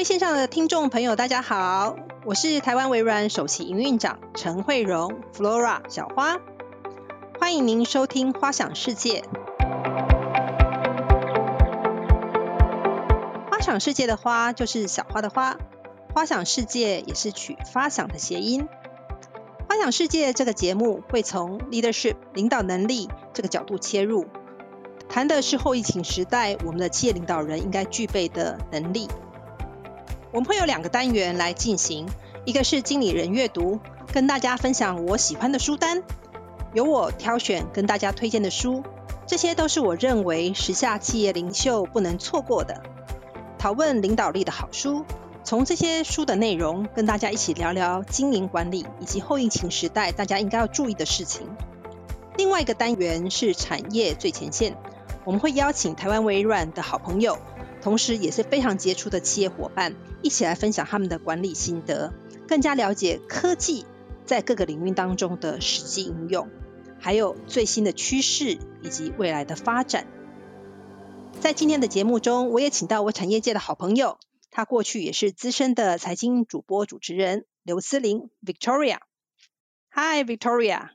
位线上的听众朋友，大家好，我是台湾微软首席营运长陈慧荣，Flora 小花，欢迎您收听花想世界。花想世界的花就是小花的花，花想世界也是取发想的谐音。花想世界这个节目会从 leadership 领导能力这个角度切入，谈的是后疫情时代我们的企业领导人应该具备的能力。我们会有两个单元来进行，一个是经理人阅读，跟大家分享我喜欢的书单，由我挑选跟大家推荐的书，这些都是我认为时下企业领袖不能错过的，讨论领导力的好书，从这些书的内容跟大家一起聊聊经营管理以及后疫情时代大家应该要注意的事情。另外一个单元是产业最前线，我们会邀请台湾微软的好朋友。同时也是非常杰出的企业伙伴，一起来分享他们的管理心得，更加了解科技在各个领域当中的实际应用，还有最新的趋势以及未来的发展。在今天的节目中，我也请到我产业界的好朋友，他过去也是资深的财经主播主持人刘思玲 Victoria。Hi Victoria。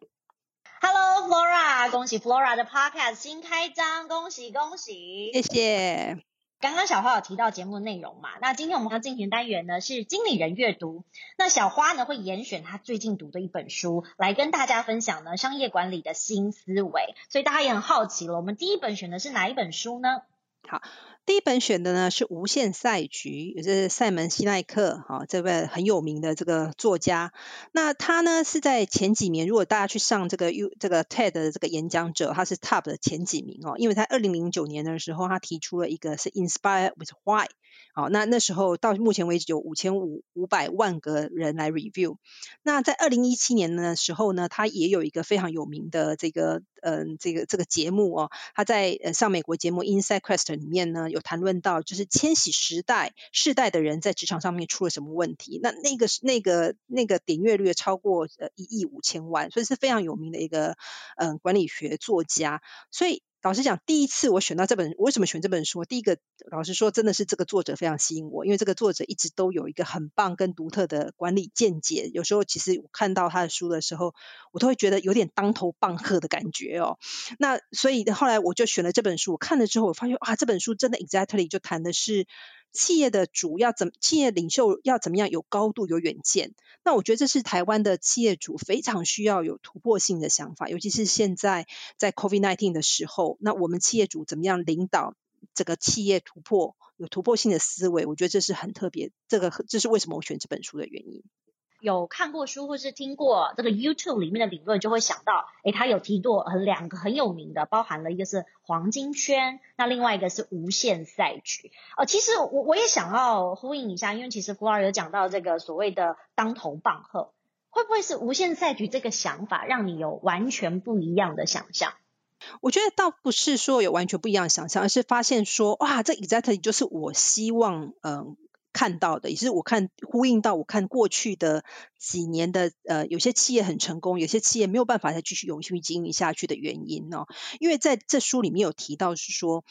Hello Flora，恭喜 Flora 的 Podcast 新开张，恭喜恭喜，谢谢。刚刚小花有提到节目的内容嘛？那今天我们要进行单元呢是经理人阅读。那小花呢会严选她最近读的一本书来跟大家分享呢商业管理的新思维。所以大家也很好奇了，我们第一本选的是哪一本书呢？好。第一本选的呢是《无限赛局》，也是赛门西奈克哈这位很有名的这个作家。那他呢是在前几年，如果大家去上这个 U 这个 TED 的这个演讲者，他是 Top 的前几名哦，因为他二零零九年的时候，他提出了一个是 Inspire with Why。好，那那时候到目前为止有五千五五百万个人来 review。那在二零一七年的时候呢，他也有一个非常有名的这个嗯、呃、这个这个节目哦，他在呃上美国节目 Insight Quest 里面呢有谈论到，就是千禧时代世代的人在职场上面出了什么问题。那那个那个那个点阅率超过呃一亿五千万，所以是非常有名的一个嗯、管理学作家，所以。老实讲，第一次我选到这本，我为什么选这本书？第一个，老实说，真的是这个作者非常吸引我，因为这个作者一直都有一个很棒跟独特的管理见解。有时候，其实我看到他的书的时候，我都会觉得有点当头棒喝的感觉哦。那所以后来我就选了这本书，我看了之后，我发现啊，这本书真的 exactly 就谈的是。企业的主要怎，企业领袖要怎么样有高度、有远见？那我觉得这是台湾的企业主非常需要有突破性的想法，尤其是现在在 COVID nineteen 的时候，那我们企业主怎么样领导这个企业突破，有突破性的思维？我觉得这是很特别，这个这是为什么我选这本书的原因。有看过书或是听过这个 YouTube 里面的理论，就会想到，诶，他有提过很两个很有名的，包含了一个是黄金圈，那另外一个是无限赛局。呃，其实我我也想要呼应一下，因为其实 Flora 有讲到这个所谓的当头棒喝，会不会是无限赛局这个想法让你有完全不一样的想象？我觉得倒不是说有完全不一样的想象，而是发现说，哇，这 exactly 就是我希望，嗯、看到的也是我看呼应到我看过去的几年的呃，有些企业很成功，有些企业没有办法再继续永续经营下去的原因哦。因为在这书里面有提到是说，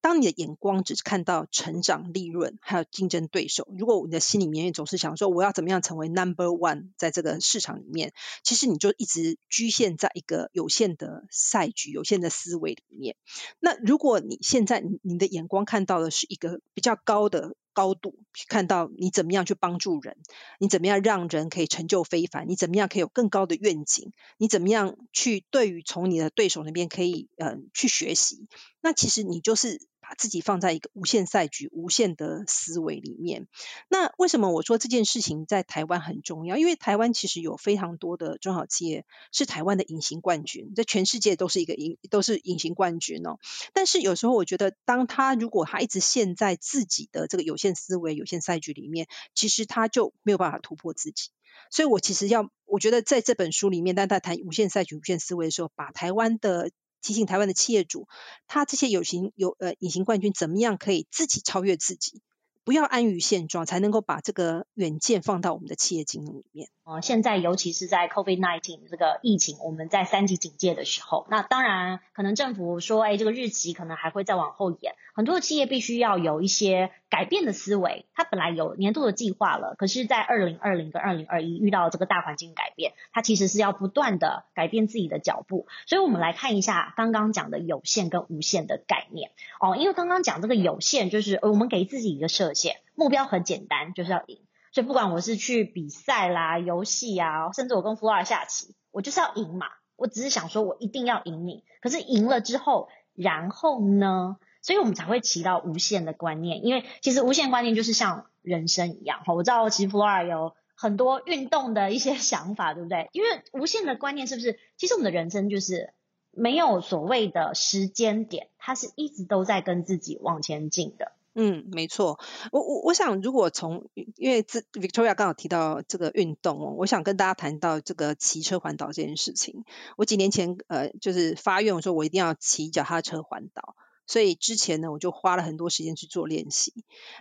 当你的眼光只是看到成长、利润还有竞争对手，如果你的心里面总是想说我要怎么样成为 number one 在这个市场里面，其实你就一直局限在一个有限的赛局、有限的思维里面。那如果你现在你你的眼光看到的是一个比较高的。高度去看到你怎么样去帮助人，你怎么样让人可以成就非凡，你怎么样可以有更高的愿景，你怎么样去对于从你的对手那边可以嗯、呃、去学习，那其实你就是。把自己放在一个无限赛局、无限的思维里面。那为什么我说这件事情在台湾很重要？因为台湾其实有非常多的中小企业是台湾的隐形冠军，在全世界都是一个隐都是隐形冠军哦。但是有时候我觉得，当他如果他一直陷在自己的这个有限思维、有限赛局里面，其实他就没有办法突破自己。所以我其实要，我觉得在这本书里面，当他谈无限赛局、无限思维的时候，把台湾的。提醒台湾的企业主，他这些有形有呃隐形冠军怎么样可以自己超越自己，不要安于现状，才能够把这个远见放到我们的企业经营里面。呃，现在尤其是在 COVID-19 这个疫情，我们在三级警戒的时候，那当然可能政府说，哎，这个日期可能还会再往后延，很多的企业必须要有一些改变的思维。它本来有年度的计划了，可是，在二零二零跟二零二一遇到这个大环境改变，它其实是要不断的改变自己的脚步。所以，我们来看一下刚刚讲的有限跟无限的概念哦，因为刚刚讲这个有限，就是我们给自己一个设限，目标很简单，就是要赢。所以不管我是去比赛啦、游戏啊，甚至我跟 Flora 下棋，我就是要赢嘛。我只是想说，我一定要赢你。可是赢了之后，然后呢？所以我们才会提到无限的观念，因为其实无限观念就是像人生一样。哈，我知道其实 Flora 有很多运动的一些 想法，对不对？因为无限的观念是不是？其实我们的人生就是没有所谓的时间点，它是一直都在跟自己往前进的。嗯，没错。我我我想，如果从因为这 Victoria 刚好提到这个运动哦，我想跟大家谈到这个骑车环岛这件事情。我几年前呃，就是发愿我说我一定要骑脚踏车环岛，所以之前呢，我就花了很多时间去做练习。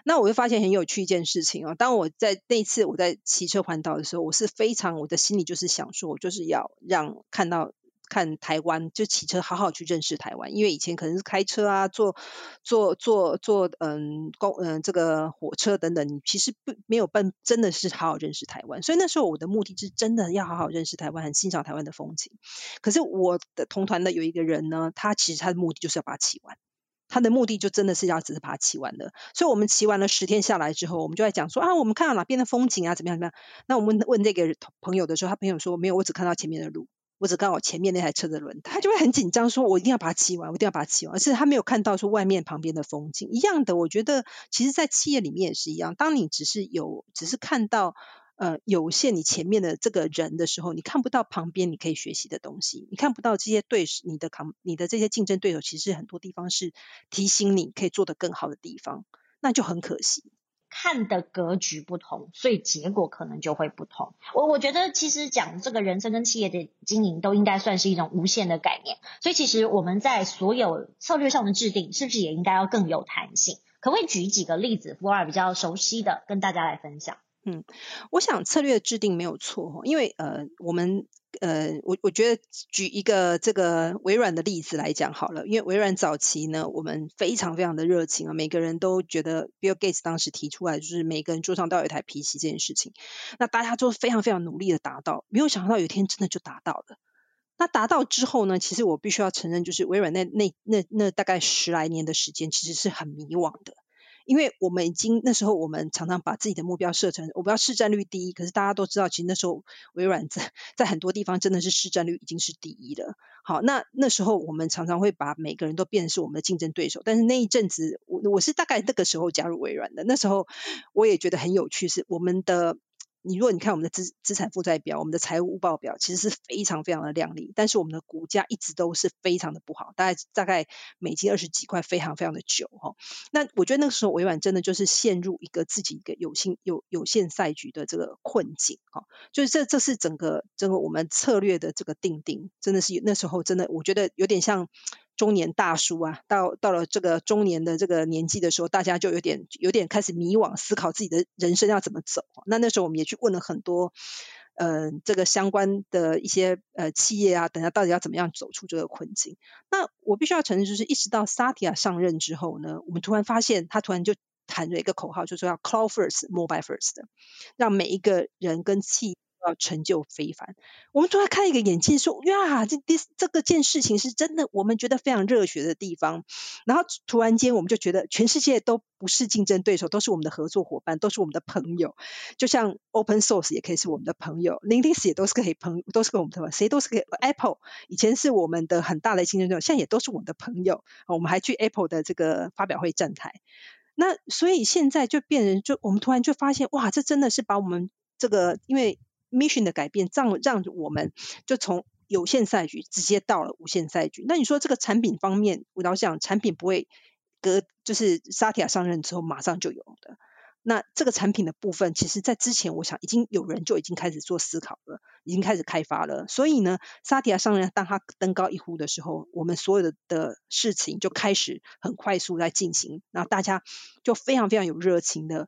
那我会发现很有趣一件事情哦，当我在那次我在骑车环岛的时候，我是非常我的心里就是想说，我就是要让看到。看台湾，就骑车好好去认识台湾，因为以前可能是开车啊，坐坐坐坐嗯公嗯这个火车等等，你其实不没有办真的是好好认识台湾。所以那时候我的目的是真的要好好认识台湾，很欣赏台湾的风景。可是我的同团的有一个人呢，他其实他的目的就是要把它骑完，他的目的就真的是要只是把它骑完的。所以我们骑完了十天下来之后，我们就在讲说啊，我们看到哪边的风景啊，怎么样怎么样。那我们问这个朋友的时候，他朋友说没有，我只看到前面的路。我只看我前面那台车的轮胎，他就会很紧张，说我一定要把它骑完，我一定要把它骑完。而是他没有看到说外面旁边的风景一样的。我觉得其实，在企业里面也是一样。当你只是有，只是看到呃有限你前面的这个人的时候，你看不到旁边你可以学习的东西，你看不到这些对手，你的扛，你的这些竞争对手，其实很多地方是提醒你可以做得更好的地方，那就很可惜。看的格局不同，所以结果可能就会不同。我我觉得其实讲这个人生跟企业的经营都应该算是一种无限的概念。所以其实我们在所有策略上的制定，是不是也应该要更有弹性？可不可以举几个例子福尔比较熟悉的跟大家来分享？嗯，我想策略制定没有错，因为呃我们。呃，我我觉得举一个这个微软的例子来讲好了，因为微软早期呢，我们非常非常的热情啊，每个人都觉得 Bill Gates 当时提出来就是每个人桌上都有一台 PC 这件事情，那大家都非常非常努力的达到，没有想到有一天真的就达到了。那达到之后呢，其实我必须要承认，就是微软那那那那大概十来年的时间，其实是很迷惘的。因为我们已经那时候，我们常常把自己的目标设成我们要市占率第一，可是大家都知道，其实那时候微软在在很多地方真的是市占率已经是第一了。好，那那时候我们常常会把每个人都变成是我们的竞争对手。但是那一阵子，我我是大概那个时候加入微软的，那时候我也觉得很有趣，是我们的。你如果你看我们的资资产负债表，我们的财务报表其实是非常非常的亮丽，但是我们的股价一直都是非常的不好，大概大概美金二十几块，非常非常的久哈。那我觉得那个时候微软真的就是陷入一个自己一个有限有有限赛局的这个困境哈，就是这这是整个整个我们策略的这个定定，真的是那时候真的我觉得有点像。中年大叔啊，到到了这个中年的这个年纪的时候，大家就有点有点开始迷惘，思考自己的人生要怎么走。那那时候我们也去问了很多，呃，这个相关的一些呃企业啊，等下到底要怎么样走出这个困境。那我必须要承认，就是一直到萨提亚上任之后呢，我们突然发现他突然就喊了一个口号，就说要 Cloud First, Mobile First，让每一个人跟企成就非凡，我们突然开一个眼界，说呀，这这这个件事情是真的，我们觉得非常热血的地方。然后突然间，我们就觉得全世界都不是竞争对手，都是我们的合作伙伴，都是我们的朋友。就像 Open Source 也可以是我们的朋友，Linux 也都是可以朋，都是跟我们的朋友，谁都是可以。Apple 以前是我们的很大的竞争对手，现在也都是我们的朋友。我们还去 Apple 的这个发表会站台。那所以现在就变成，就我们突然就发现，哇，这真的是把我们这个因为。Mission 的改变，让让我们就从有限赛局直接到了无限赛局。那你说这个产品方面，我老想产品不会隔，就是萨提亚上任之后马上就有的。那这个产品的部分，其实在之前，我想已经有人就已经开始做思考了，已经开始开发了。所以呢，萨提亚上任当他登高一呼的时候，我们所有的的事情就开始很快速在进行，然后大家就非常非常有热情的。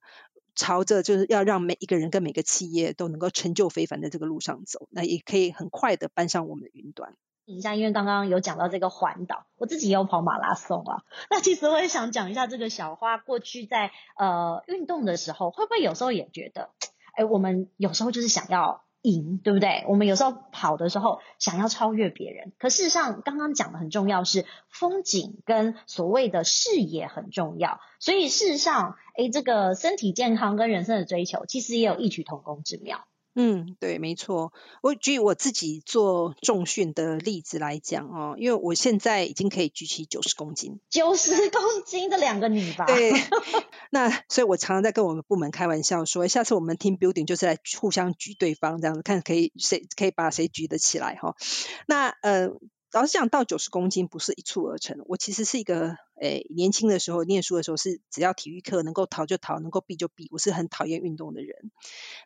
朝着就是要让每一个人跟每个企业都能够成就非凡的这个路上走，那也可以很快的搬上我们的云端。一下，因为刚刚有讲到这个环岛，我自己也有跑马拉松啊。那其实我也想讲一下这个小花过去在呃运动的时候，会不会有时候也觉得，哎，我们有时候就是想要赢，对不对？我们有时候跑的时候想要超越别人，可事实上刚刚讲的很重要是风景跟所谓的视野很重要。所以事实上，诶，这个身体健康跟人生的追求，其实也有异曲同工之妙。嗯，对，没错。我举我自己做重训的例子来讲哦，因为我现在已经可以举起九十公斤，九十公斤的两个你吧。对，那所以我常常在跟我们部门开玩笑说，下次我们 team building 就是来互相举对方这样子，看可以谁可以把谁举得起来哈。那呃。老实讲，到九十公斤不是一蹴而成。我其实是一个，诶、欸，年轻的时候念书的时候是只要体育课能够逃就逃，能够避就避。我是很讨厌运动的人。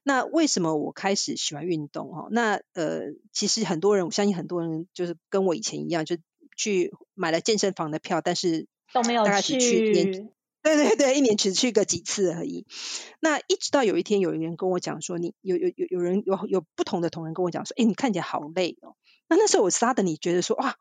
那为什么我开始喜欢运动？哦，那呃，其实很多人，我相信很多人就是跟我以前一样，就去买了健身房的票，但是都没有去。对对对，一年只去个几次而已。那一直到有一天，有人跟我讲说，你有有有有人有有不同的同仁跟我讲说，诶，你看起来好累哦。那那时候我杀的你觉得说哇，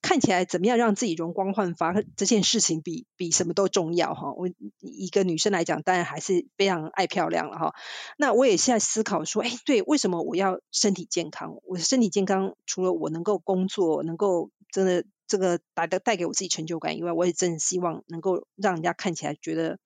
看起来怎么样让自己容光焕发？这件事情比比什么都重要哈。我一个女生来讲，当然还是非常爱漂亮了哈。那我也现在思考说，哎，对，为什么我要身体健康？我身体健康除了我能够工作，能够真的这个带带带给我自己成就感以外，我也真的希望能够让人家看起来觉得。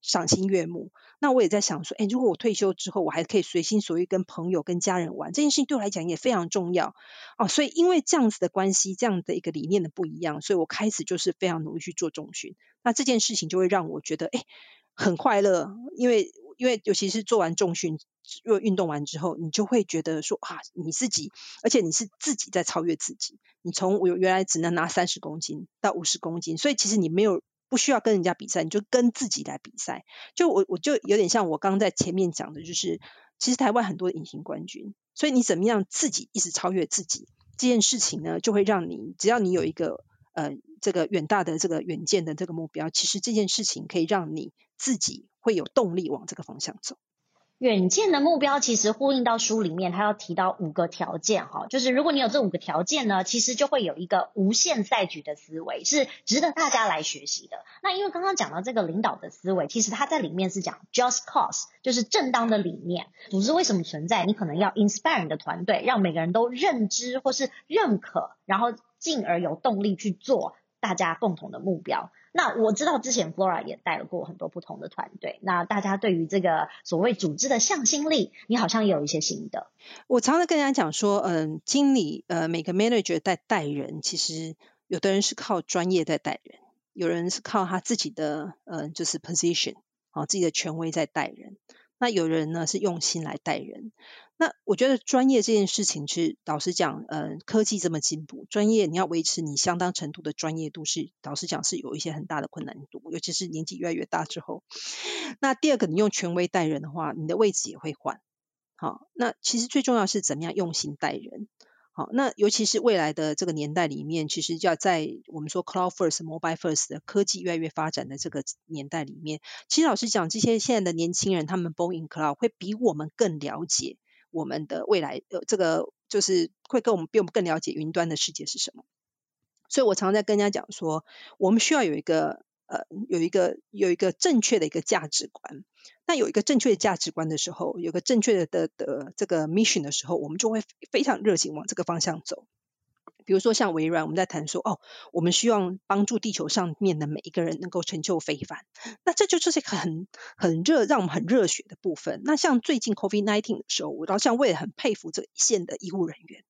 赏心悦目，那我也在想说，哎，如果我退休之后，我还可以随心所欲跟朋友、跟家人玩，这件事情对我来讲也非常重要哦。所以因为这样子的关系，这样的一个理念的不一样，所以我开始就是非常努力去做重训。那这件事情就会让我觉得，哎，很快乐，因为因为尤其是做完重训，若运动完之后，你就会觉得说，啊，你自己，而且你是自己在超越自己。你从我原来只能拿三十公斤到五十公斤，所以其实你没有。不需要跟人家比赛，你就跟自己来比赛。就我我就有点像我刚在前面讲的，就是其实台湾很多隐形冠军，所以你怎么样自己一直超越自己这件事情呢，就会让你只要你有一个呃这个远大的这个远见的这个目标，其实这件事情可以让你自己会有动力往这个方向走。远见的目标其实呼应到书里面，他要提到五个条件哈，就是如果你有这五个条件呢，其实就会有一个无限赛局的思维，是值得大家来学习的。那因为刚刚讲到这个领导的思维，其实他在里面是讲 just cause，就是正当的理念。组织为什么存在？你可能要 inspire 你的团队，让每个人都认知或是认可，然后进而有动力去做大家共同的目标。那我知道之前 Flora 也带了过很多不同的团队，那大家对于这个所谓组织的向心力，你好像也有一些心得。我常常跟人家讲说，嗯，经理，呃，每个 manager 在带人，其实有的人是靠专业在带人，有人是靠他自己的，嗯，就是 position，啊，自己的权威在带人。那有人呢是用心来带人。那我觉得专业这件事情是，老实讲，嗯，科技这么进步，专业你要维持你相当程度的专业度是，老实讲是有一些很大的困难度，尤其是年纪越来越大之后。那第二个，你用权威带人的话，你的位置也会换。好，那其实最重要是怎么样用心带人。好，那尤其是未来的这个年代里面，其实要在我们说 cloud first、mobile first 的科技越来越发展的这个年代里面，其实老实讲，这些现在的年轻人，他们 born in cloud 会比我们更了解我们的未来，呃，这个就是会跟我们比我们更了解云端的世界是什么。所以我常常在跟人家讲说，我们需要有一个。呃，有一个有一个正确的一个价值观，那有一个正确的价值观的时候，有个正确的的的这个 mission 的时候，我们就会非常热情往这个方向走。比如说像微软，我们在谈说，哦，我们希望帮助地球上面的每一个人能够成就非凡，那这就是一个很很热，让我们很热血的部分。那像最近 COVID-19 的时候，我好像我也很佩服这一线的医护人员，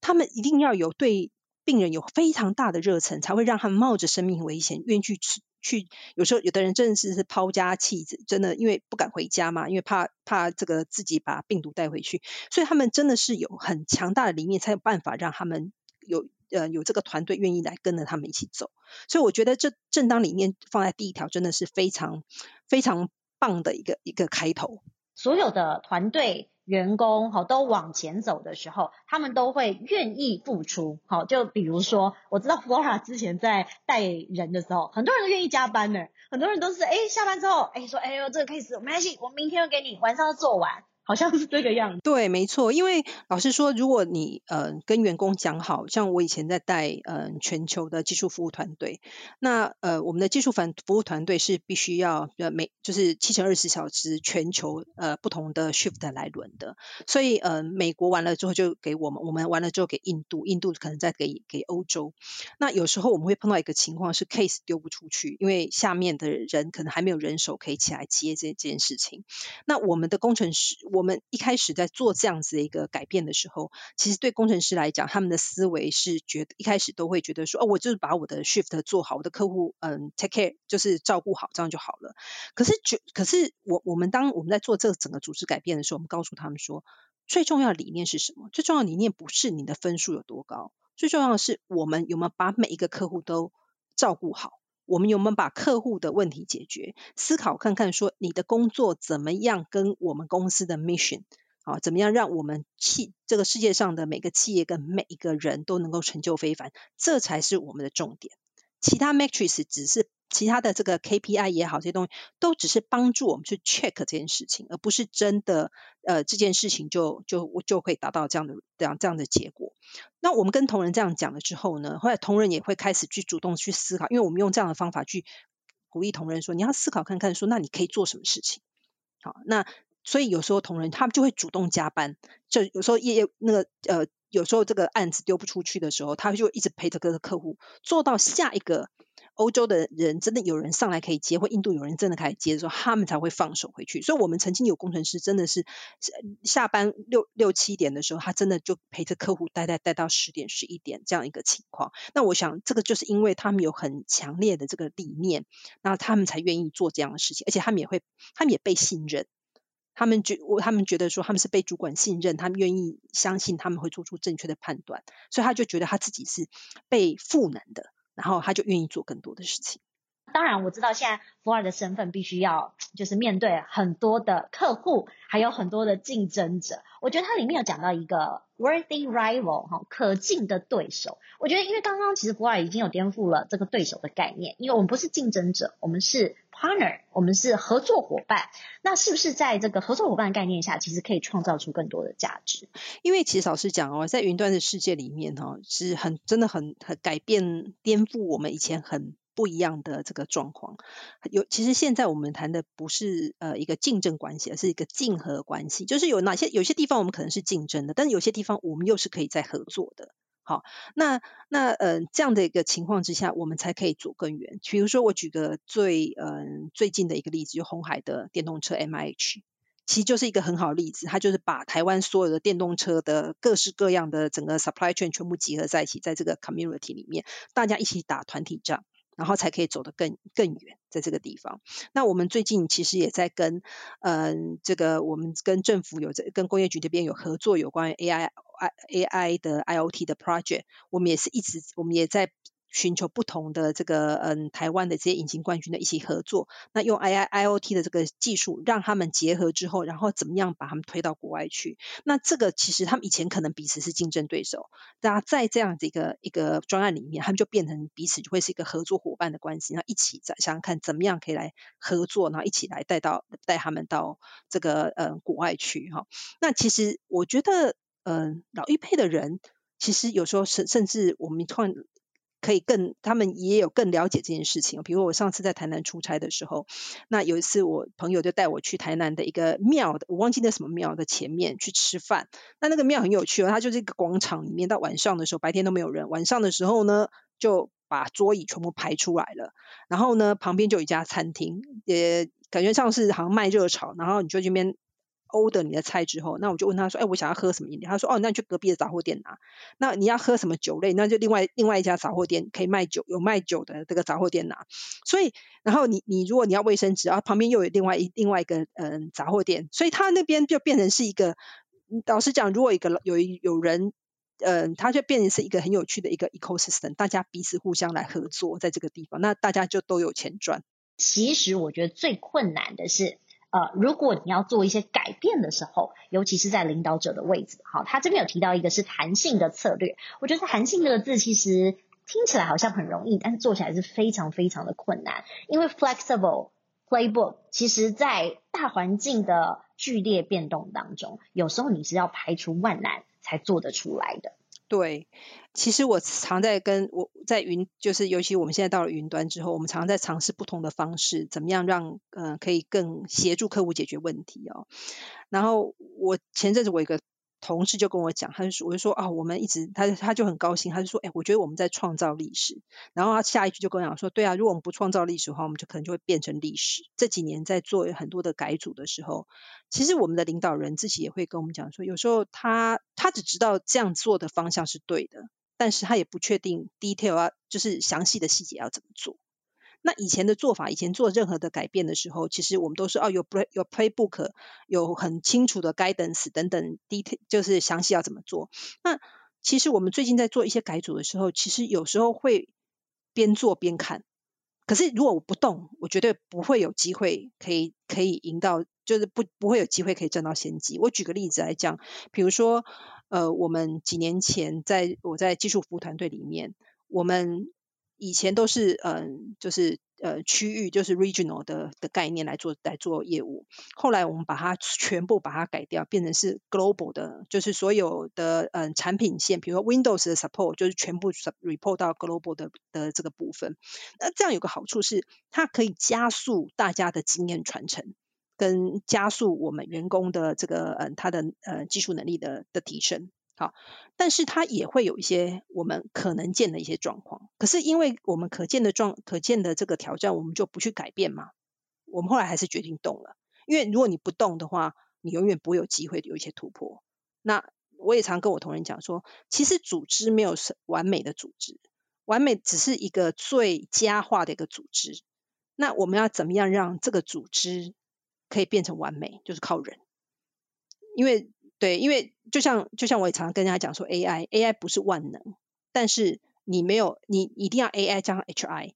他们一定要有对病人有非常大的热忱，才会让他们冒着生命危险愿意去。去有时候有的人真的是是抛家弃子，真的因为不敢回家嘛，因为怕怕这个自己把病毒带回去，所以他们真的是有很强大的理念，才有办法让他们有呃有这个团队愿意来跟着他们一起走。所以我觉得这正当理念放在第一条，真的是非常非常棒的一个一个开头。所有的团队。员工哈都往前走的时候，他们都会愿意付出。好，就比如说，我知道 Flora 之前在带人的时候，很多人都愿意加班呢，很多人都是哎下班之后哎说哎呦这个 case 没关系，我明天要给你晚上要做完。好像是这个样子。对，没错。因为老实说，如果你呃跟员工讲好，像我以前在带呃全球的技术服务团队，那呃我们的技术服服务团队是必须要呃每就是七乘二十四小时全球呃不同的 shift 来轮的。所以呃美国完了之后就给我们，我们完了之后给印度，印度可能再给给欧洲。那有时候我们会碰到一个情况是 case 丢不出去，因为下面的人可能还没有人手可以起来接这这件事情。那我们的工程师我。我们一开始在做这样子的一个改变的时候，其实对工程师来讲，他们的思维是觉得一开始都会觉得说，哦，我就是把我的 shift 做好，我的客户嗯 take care 就是照顾好，这样就好了。可是就，可是我我们当我们在做这个整个组织改变的时候，我们告诉他们说，最重要的理念是什么？最重要的理念不是你的分数有多高，最重要的是我们有没有把每一个客户都照顾好。我们有没有把客户的问题解决？思考看看，说你的工作怎么样跟我们公司的 mission 啊，怎么样让我们企这个世界上的每个企业跟每一个人都能够成就非凡，这才是我们的重点。其他 matrix 只是。其他的这个 KPI 也好，这些东西都只是帮助我们去 check 这件事情，而不是真的呃这件事情就就就会达到这样的这样这样的结果。那我们跟同仁这样讲了之后呢，后来同仁也会开始去主动去思考，因为我们用这样的方法去鼓励同仁说，你要思考看看说，那你可以做什么事情？好，那所以有时候同仁他们就会主动加班，就有时候业业那个呃有时候这个案子丢不出去的时候，他就一直陪着各个客户做到下一个。欧洲的人真的有人上来可以接，或印度有人真的可以接的时候，他们才会放手回去。所以，我们曾经有工程师真的是下班六六七点的时候，他真的就陪着客户待待待到十点十一点这样一个情况。那我想，这个就是因为他们有很强烈的这个理念，那他们才愿意做这样的事情，而且他们也会，他们也被信任。他们觉我他们觉得说他们是被主管信任，他们愿意相信他们会做出正确的判断，所以他就觉得他自己是被赋能的。然后他就愿意做更多的事情。当然，我知道现在福尔的身份必须要就是面对很多的客户，还有很多的竞争者。我觉得它里面有讲到一个 worthy rival 哈，可敬的对手。我觉得因为刚刚其实福尔已经有颠覆了这个对手的概念，因为我们不是竞争者，我们是 partner，我们是合作伙伴。那是不是在这个合作伙伴概念下，其实可以创造出更多的价值？因为其实老实讲哦，在云端的世界里面哈，是很真的很很改变颠覆我们以前很。不一样的这个状况，有其实现在我们谈的不是呃一个竞争关系，而是一个竞合关系。就是有哪些有些地方我们可能是竞争的，但是有些地方我们又是可以再合作的。好，那那呃这样的一个情况之下，我们才可以走更远。比如说我举个最嗯、最近的一个例子，就红海的电动车 MIH，其实就是一个很好的例子。它就是把台湾所有的电动车的各式各样的整个 supply chain 全部集合在一起，在这个 community 里面，大家一起打团体战。然后才可以走得更更远，在这个地方。那我们最近其实也在跟，嗯、这个我们跟政府有在跟工业局这边有合作，有关于 AI AI 的 IoT 的 project，我们也是一直，我们也在。寻求不同的这个嗯，台湾的这些隐形冠军的一起合作，那用 I I I O T 的这个技术让他们结合之后，然后怎么样把他们推到国外去？那这个其实他们以前可能彼此是竞争对手，那在这样的一个一个专案里面，他们就变成彼此就会是一个合作伙伴的关系，然后一起在想想看怎么样可以来合作，然后一起来带到带他们到这个嗯国外去哈。那其实我觉得嗯，老一辈的人其实有时候甚甚至我们突然。可以更，他们也有更了解这件事情。比如我上次在台南出差的时候，那有一次我朋友就带我去台南的一个庙的，我忘记那什么庙的前面去吃饭。那那个庙很有趣哦，它就是一个广场里面，到晚上的时候，白天都没有人，晚上的时候呢，就把桌椅全部排出来了。然后呢，旁边就有一家餐厅，也感觉像是好像卖热炒，然后你就这边。Order 你的菜之后，那我就问他说：“哎，我想要喝什么饮料？”他说：“哦，那你去隔壁的杂货店拿。那你要喝什么酒类？那就另外另外一家杂货店可以卖酒，有卖酒的这个杂货店拿。所以，然后你你如果你要卫生纸，然啊，旁边又有另外一另外一个嗯杂货店，所以他那边就变成是一个，老实讲，如果一个有有人，嗯，他就变成是一个很有趣的一个 ecosystem，大家彼此互相来合作在这个地方，那大家就都有钱赚。其实我觉得最困难的是。呃，如果你要做一些改变的时候，尤其是在领导者的位置，好，他这边有提到一个是弹性的策略。我觉得弹性这个字其实听起来好像很容易，但是做起来是非常非常的困难。因为 flexible playbook 其实在大环境的剧烈变动当中，有时候你是要排除万难才做得出来的。对，其实我常在跟我在云，就是尤其我们现在到了云端之后，我们常在尝试不同的方式，怎么样让嗯可以更协助客户解决问题哦。然后我前阵子我有一个。同事就跟我讲，他就说，我就说啊，我们一直，他他就很高兴，他就说，哎，我觉得我们在创造历史。然后他下一句就跟我讲说，对啊，如果我们不创造历史的话，我们就可能就会变成历史。这几年在做很多的改组的时候，其实我们的领导人自己也会跟我们讲说，有时候他他只知道这样做的方向是对的，但是他也不确定 detail 啊，就是详细的细节要怎么做。那以前的做法，以前做任何的改变的时候，其实我们都是哦，有 play 有 playbook，有很清楚的 guidance 等等，detail 就是详细要怎么做。那其实我们最近在做一些改组的时候，其实有时候会边做边看。可是如果我不动，我绝对不会有机会可以可以赢到，就是不不会有机会可以占到先机。我举个例子来讲，比如说呃，我们几年前在我在技术服务团队里面，我们。以前都是嗯，就是呃区域，就是 regional 的的概念来做来做业务。后来我们把它全部把它改掉，变成是 global 的，就是所有的嗯产品线，比如说 Windows 的 support，就是全部 report 到 global 的的这个部分。那这样有个好处是，它可以加速大家的经验传承，跟加速我们员工的这个嗯他的呃技术能力的的提升。好，但是它也会有一些我们可能见的一些状况。可是因为我们可见的状、可见的这个挑战，我们就不去改变嘛。我们后来还是决定动了，因为如果你不动的话，你永远不会有机会有一些突破。那我也常跟我同仁讲说，其实组织没有是完美的组织，完美只是一个最佳化的一个组织。那我们要怎么样让这个组织可以变成完美？就是靠人，因为。对，因为就像就像我也常常跟大家讲说，AI AI 不是万能，但是你没有你一定要 AI 加上 HI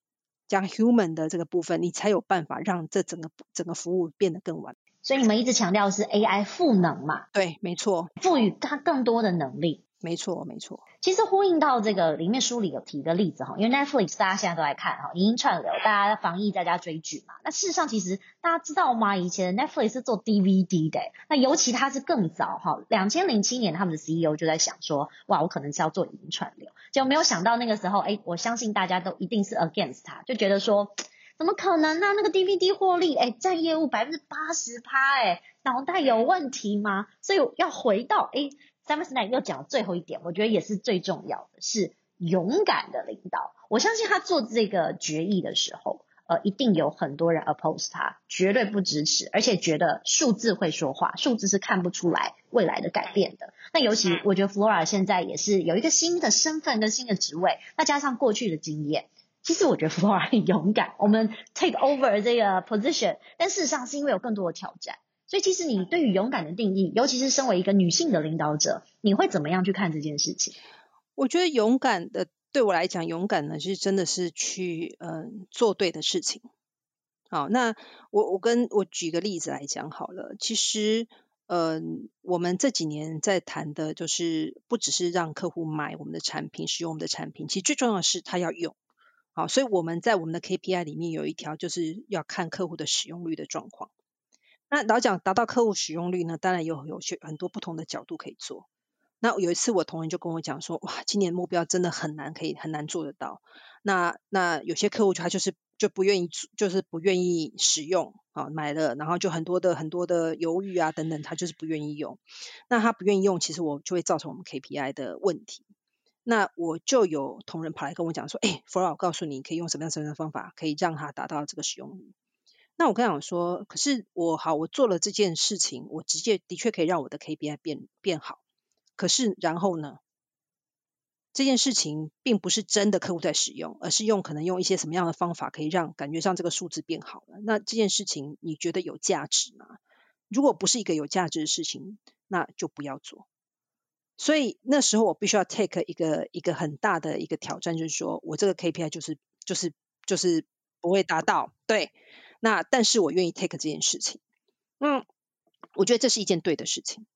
加 human 的这个部分，你才有办法让这整个整个服务变得更完美。所以你们一直强调是 AI 赋能嘛？对，没错，赋予它更多的能力。没错，没错。其实呼应到这个里面书里有提一个例子哈，因为 Netflix 大家现在都在看哈，影音串流，大家防疫在家追剧嘛。那事实上，其实大家知道吗？以前 Netflix 是做 DVD 的，那尤其它是更早哈，两千零七年他们的 CEO 就在想说，哇，我可能是要做影音串流，就没有想到那个时候，哎，我相信大家都一定是 against 他，就觉得说，怎么可能呢？那个 DVD 获利，哎，占业务百分之八十趴，哎，脑袋有问题吗？所以要回到哎。Simon Sinek 又讲最后一点，我觉得也是最重要的，是勇敢的领导。我相信他做这个决议的时候，呃，一定有很多人 oppose 他，绝对不支持，而且觉得数字会说话，数字是看不出来未来的改变的。那尤其我觉得 Flora 现在也是有一个新的身份跟新的职位，那加上过去的经验，其实我觉得 Flora 很勇敢，我们 take over 这个 position，但事实上是因为有更多的挑战。所以，其实你对于勇敢的定义，尤其是身为一个女性的领导者，你会怎么样去看这件事情？我觉得勇敢的，对我来讲，勇敢呢，其实真的是去嗯、做对的事情。好，那我我跟我举个例子来讲好了。其实，嗯、我们这几年在谈的，就是不只是让客户买我们的产品、使用我们的产品，其实最重要的是他要用。好，所以我们在我们的 KPI 里面有一条，就是要看客户的使用率的状况。那老讲达到客户使用率呢，当然有有些很多不同的角度可以做。那有一次我同仁就跟我讲说，哇，今年目标真的很难，可以很难做得到。那那有些客户他就是就不愿意，就是不愿意使用啊，买了然后就很多的很多的犹豫啊等等，他就是不愿意用。那他不愿意用，其实我就会造成我们 KPI 的问题。那我就有同仁跑来跟我讲说，哎，Flora，我告诉你，可以用什么样什么样的方法，可以让他达到这个使用率。那我跟他讲说，可是我好，我做了这件事情，我直接的确可以让我的 KPI 变变好。可是然后呢，这件事情并不是真的客户在使用，而是用可能用一些什么样的方法可以让感觉上这个数字变好了。那这件事情你觉得有价值吗？如果不是一个有价值的事情，那就不要做。所以那时候我必须要 take 一个一个很大的一个挑战，就是说我这个 KPI 就是就是就是不会达到，对。那但是我愿意 take 这件事情，嗯我觉得这是一件对的事情。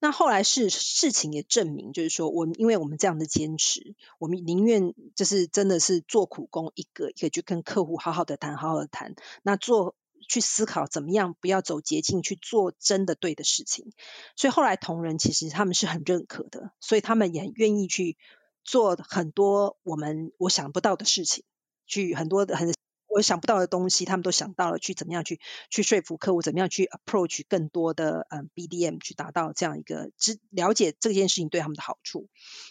那后来是事情也证明，就是说我们因为我们这样的坚持，我们宁愿就是真的是做苦工，一个一个去跟客户好好的谈，好好的谈。那做去思考怎么样不要走捷径去做真的对的事情。所以后来同仁其实他们是很认可的，所以他们也愿意去做很多我们我想不到的事情，去很多的很。我想不到的东西，他们都想到了，去怎么样去去说服客户，怎么样去 approach 更多的嗯 BDM，去达到这样一个知了解这件事情对他们的好处。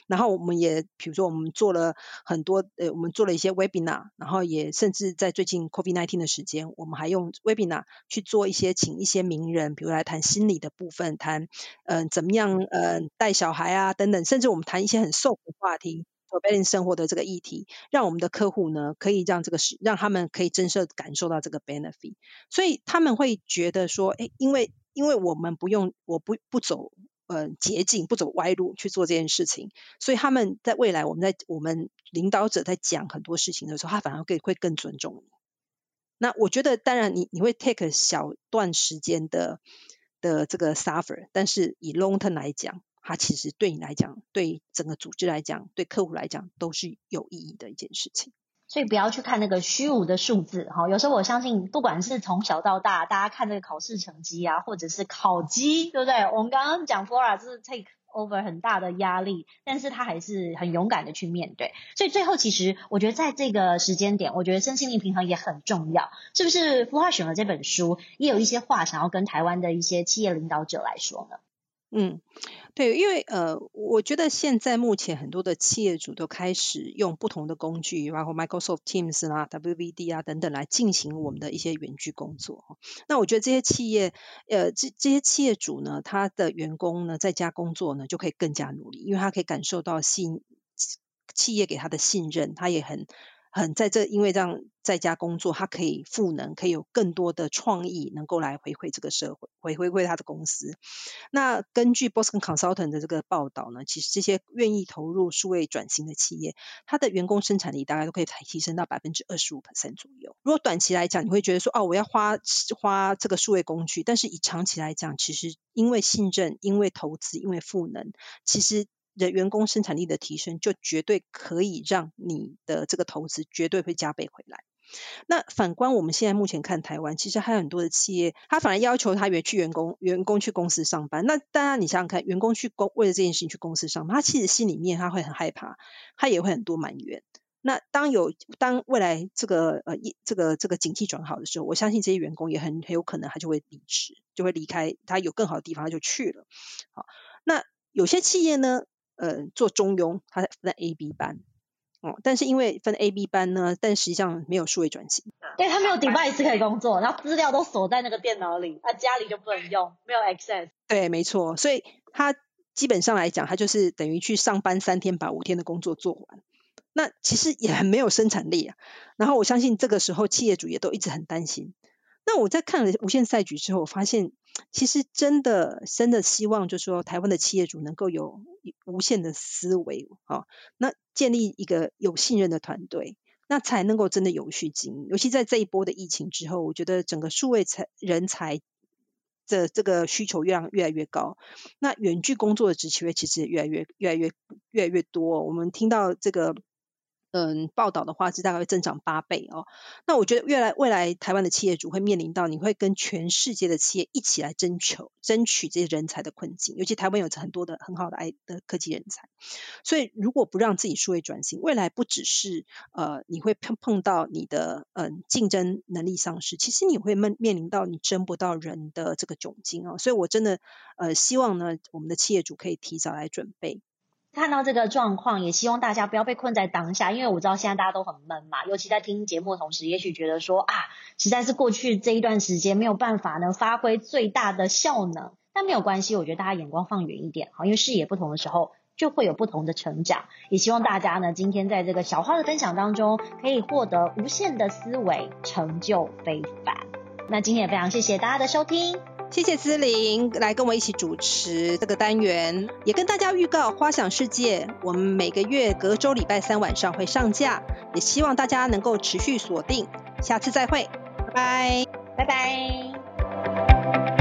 然后我们也比如说我们做了很多呃，我们做了一些 webinar，然后也甚至在最近 COVID-19 的时间，我们还用 webinar 去做一些请一些名人，比如来谈心理的部分，谈嗯、怎么样呃带小孩啊等等，甚至我们谈一些很 soft 的话题。Balance 生活的这个议题，让我们的客户呢，可以让这个是让他们可以真实感受到这个 benefit，所以他们会觉得说，哎，因为因为我们不用，我不不走呃捷径，不走歪路去做这件事情，所以他们在未来，我们在我们领导者在讲很多事情的时候，他反而会会更尊重你。那我觉得，当然你你会 take 小段时间的的这个 suffer，但是以 long term 来讲。它其实对你来讲，对整个组织来讲，对客户来讲，都是有意义的一件事情。所以不要去看那个虚无的数字哈。有时候我相信，不管是从小到大，大家看这个考试成绩啊，或者是考绩，对不对？我们刚刚讲 Flora 就是 take over 很大的压力，但是他还是很勇敢的去面对。所以最后，其实我觉得在这个时间点，我觉得身心灵平衡也很重要。是不是 Flora 选了这本书，也有一些话想要跟台湾的一些企业领导者来说呢？嗯，对，因为呃，我觉得现在目前很多的企业主都开始用不同的工具，包括 Microsoft Teams 啦、WVD 啊等等来进行我们的一些远距工作。那我觉得这些企业，呃，这这些企业主呢，他的员工呢在家工作呢就可以更加努力，因为他可以感受到信企业给他的信任，他也很。很在这，因为这样在家工作，他可以赋能，可以有更多的创意，能够来回馈这个社会，回回馈他的公司。那根据 Boston Consultant 的这个报道呢，其实这些愿意投入数位转型的企业，它的员工生产力大概都可以提升到百分之二十五 percent 左右。如果短期来讲，你会觉得说，哦，我要花花这个数位工具，但是以长期来讲，其实因为信任，因为投资，因为赋能，其实。的员工生产力的提升，就绝对可以让你的这个投资绝对会加倍回来。那反观我们现在目前看台湾，其实还有很多的企业，他反而要求他去员工员工去公司上班。那当然，你想想看，员工去公为了这件事情去公司上班，他其实心里面他会很害怕，他也会很多埋怨。那当有当未来这个呃一这个这个景气转好的时候，我相信这些员工也很很有可能他就会离职，就会离开，他有更好的地方他就去了。好，那有些企业呢？呃，做中庸，他分 A、B 班，哦，但是因为分 A、B 班呢，但实际上没有数位转型，对，他没有 device 可以工作，然后资料都锁在那个电脑里，他家里就不能用，没有 access。对，没错，所以他基本上来讲，他就是等于去上班三天，把五天的工作做完，那其实也很没有生产力啊。然后我相信这个时候企业主也都一直很担心。那我在看了无限赛局之后，我发现其实真的真的希望，就是说台湾的企业主能够有无限的思维啊，那建立一个有信任的团队，那才能够真的有序经营。尤其在这一波的疫情之后，我觉得整个数位才人才的这个需求越来越来越高，那远距工作的职缺其实也越来越越来越越来越多。我们听到这个。嗯，报道的话是大概会增长八倍哦。那我觉得，未来未来台湾的企业主会面临到，你会跟全世界的企业一起来争求、争取这些人才的困境。尤其台湾有很多的很好的爱的科技人才，所以如果不让自己数位转型，未来不只是呃你会碰碰到你的嗯竞争能力丧失，其实你会面面临到你争不到人的这个窘境哦。所以我真的呃希望呢，我们的企业主可以提早来准备。看到这个状况，也希望大家不要被困在当下，因为我知道现在大家都很闷嘛，尤其在听节目的同时，也许觉得说啊，实在是过去这一段时间没有办法呢发挥最大的效能，但没有关系，我觉得大家眼光放远一点，好，因为视野不同的时候就会有不同的成长。也希望大家呢今天在这个小花的分享当中，可以获得无限的思维，成就非凡。那今天也非常谢谢大家的收听。谢谢姿玲来跟我一起主持这个单元，也跟大家预告《花想世界》，我们每个月隔周礼拜三晚上会上架，也希望大家能够持续锁定，下次再会，拜拜，拜拜。拜。